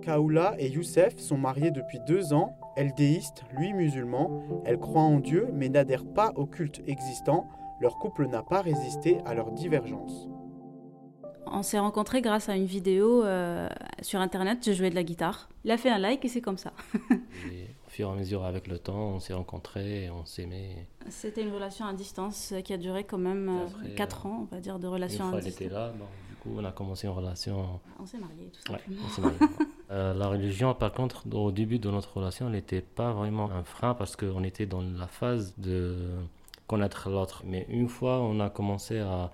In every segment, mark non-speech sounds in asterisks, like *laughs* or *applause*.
Kaoula et Youssef sont mariés depuis deux ans. Elle déiste, lui musulman. Elle croit en Dieu mais n'adhère pas au culte existant. Leur couple n'a pas résisté à leurs divergences. On s'est rencontrés grâce à une vidéo euh, sur internet. Je jouais de la guitare. Il a fait un like et c'est comme ça. *laughs* et au fur et à mesure, avec le temps, on s'est rencontrés et on s'aimait. C'était une relation à distance qui a duré quand même 4 euh, ans, on va dire, de relation une fois à distance. était là, bon, du coup, on a commencé une relation. On s'est mariés, tout simplement. Ouais, on s'est mariés. *laughs* euh, la religion, par contre, au début de notre relation, n'était pas vraiment un frein parce qu'on était dans la phase de connaître l'autre. Mais une fois, on a commencé à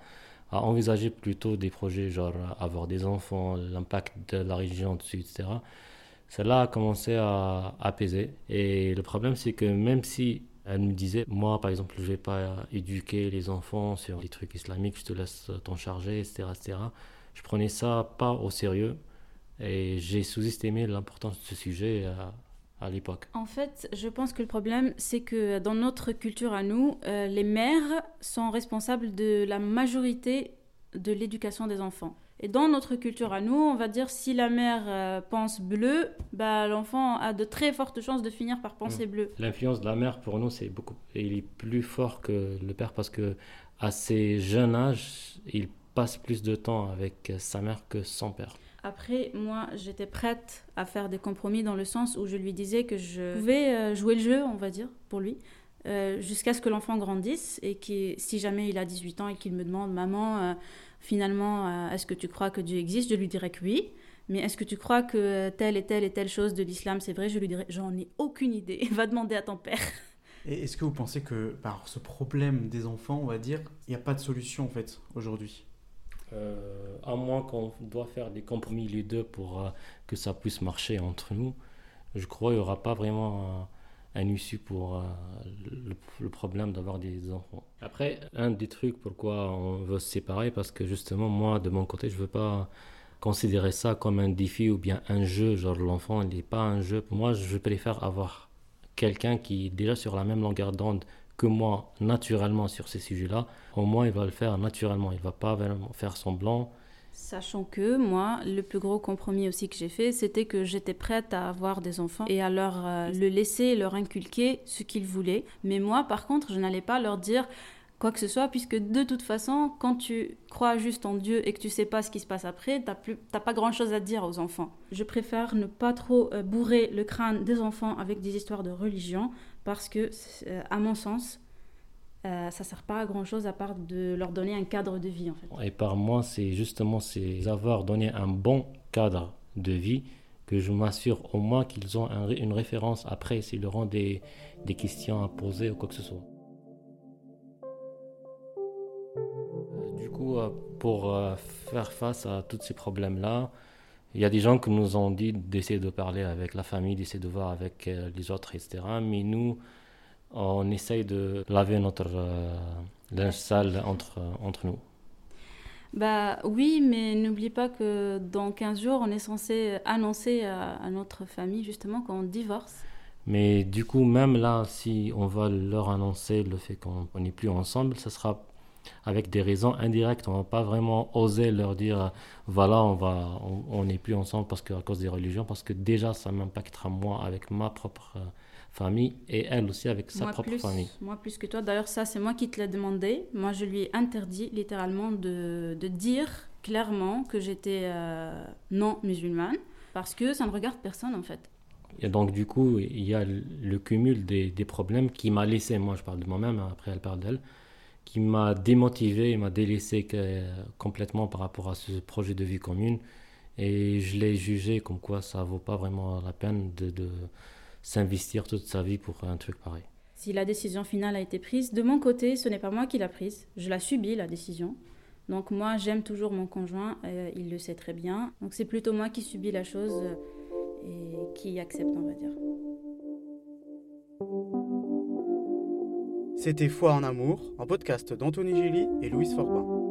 envisager plutôt des projets genre avoir des enfants, l'impact de la religion dessus, etc. Cela a commencé à apaiser. Et le problème, c'est que même si elle me disait, moi par exemple, je vais pas éduquer les enfants sur les trucs islamiques, je te laisse t'en charger, etc., etc. Je prenais ça pas au sérieux et j'ai sous-estimé l'importance de ce sujet à l'époque En fait, je pense que le problème, c'est que dans notre culture à nous, euh, les mères sont responsables de la majorité de l'éducation des enfants. Et dans notre culture à nous, on va dire si la mère euh, pense bleu, bah, l'enfant a de très fortes chances de finir par penser mmh. bleu. L'influence de la mère pour nous, c'est beaucoup, il est plus fort que le père parce que à ses jeunes âges, il passe plus de temps avec sa mère que son père. Après, moi, j'étais prête à faire des compromis dans le sens où je lui disais que je pouvais euh, jouer le jeu, on va dire, pour lui, euh, jusqu'à ce que l'enfant grandisse et que si jamais il a 18 ans et qu'il me demande, maman, euh, finalement, est-ce que tu crois que Dieu existe? Je lui dirais que oui. Mais est-ce que tu crois que telle et telle et telle chose de l'islam, c'est vrai? Je lui dirais, j'en ai aucune idée. *laughs* Va demander à ton père. Et est-ce que vous pensez que par ce problème des enfants, on va dire, il n'y a pas de solution en fait aujourd'hui? Euh, à moins qu'on doit faire des compromis les deux pour euh, que ça puisse marcher entre nous, je crois qu'il n'y aura pas vraiment un, issue pour euh, le, problème d'avoir des enfants. Après, un des trucs pourquoi on veut se séparer, parce que justement, moi, de mon côté, je ne veux pas considérer ça comme un défi ou bien un jeu, genre l'enfant, il n'est pas un jeu. Moi, je préfère avoir quelqu'un qui est déjà sur la même longueur d'onde que moi naturellement sur ces sujets-là, au moins il va le faire naturellement, il va pas faire semblant. Sachant que moi, le plus gros compromis aussi que j'ai fait, c'était que j'étais prête à avoir des enfants et à leur euh, le laisser, leur inculquer ce qu'ils voulaient. Mais moi, par contre, je n'allais pas leur dire quoi que ce soit, puisque de toute façon, quand tu crois juste en Dieu et que tu sais pas ce qui se passe après, tu n'as pas grand-chose à dire aux enfants. Je préfère ne pas trop euh, bourrer le crâne des enfants avec des histoires de religion, parce que, euh, à mon sens, euh, ça sert pas à grand chose à part de leur donner un cadre de vie en fait. Et par moi, c'est justement c'est avoir donné un bon cadre de vie que je m'assure au moins qu'ils ont une référence après s'ils auront des, des questions à poser ou quoi que ce soit. Euh, du coup, pour faire face à tous ces problèmes-là, il y a des gens qui nous ont dit d'essayer de parler avec la famille, d'essayer de voir avec euh, les autres, etc. Mais nous, on essaye de laver notre euh, linge sale entre, entre nous. Bah oui, mais n'oublie pas que dans 15 jours, on est censé annoncer à, à notre famille justement qu'on divorce. Mais du coup, même là, si on va leur annoncer le fait qu'on n'est plus ensemble, ça sera avec des raisons indirectes. On ne va pas vraiment oser leur dire voilà, on va, on n'est plus ensemble parce que à cause des religions, parce que déjà ça m'impactera moi avec ma propre euh, famille et elle aussi avec sa propre famille. Moi plus que toi. D'ailleurs, ça c'est moi qui te l'ai demandé. Moi, je lui ai interdit littéralement de, de dire clairement que j'étais euh, non musulmane parce que ça ne regarde personne en fait. Et donc, du coup, il y a le cumul des, des problèmes qui m'a laissé, moi je parle de moi-même, après elle parle d'elle, qui m'a démotivé et m'a délaissé complètement par rapport à ce projet de vie commune. Et je l'ai jugé comme quoi ça vaut pas vraiment la peine de, s'investir toute sa vie pour un truc pareil. Si la décision finale a été prise, de mon côté, ce n'est pas moi qui l'a prise. Je l'ai subi, la décision. Donc moi, j'aime toujours mon conjoint, euh, il le sait très bien. Donc c'est plutôt moi qui subis la chose euh, et qui accepte, on va dire. C'était Foi en amour, un podcast d'Anthony Gilly et Louise Forbin.